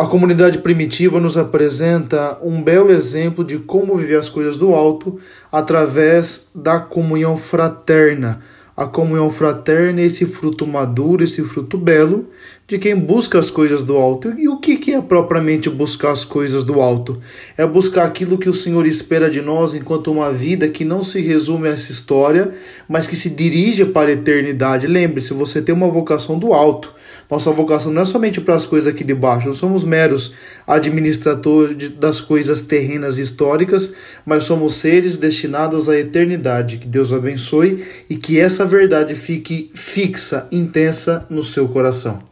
A comunidade primitiva nos apresenta um belo exemplo de como viver as coisas do alto através da comunhão fraterna. A comunhão fraterna é esse fruto maduro, esse fruto belo de quem busca as coisas do alto. E o que é propriamente buscar as coisas do alto? É buscar aquilo que o Senhor espera de nós enquanto uma vida que não se resume a essa história, mas que se dirige para a eternidade. Lembre-se, você tem uma vocação do alto. Nossa vocação não é somente para as coisas aqui de baixo, não somos meros administradores das coisas terrenas históricas, mas somos seres destinados à eternidade. Que Deus abençoe e que essa verdade fique fixa, intensa no seu coração.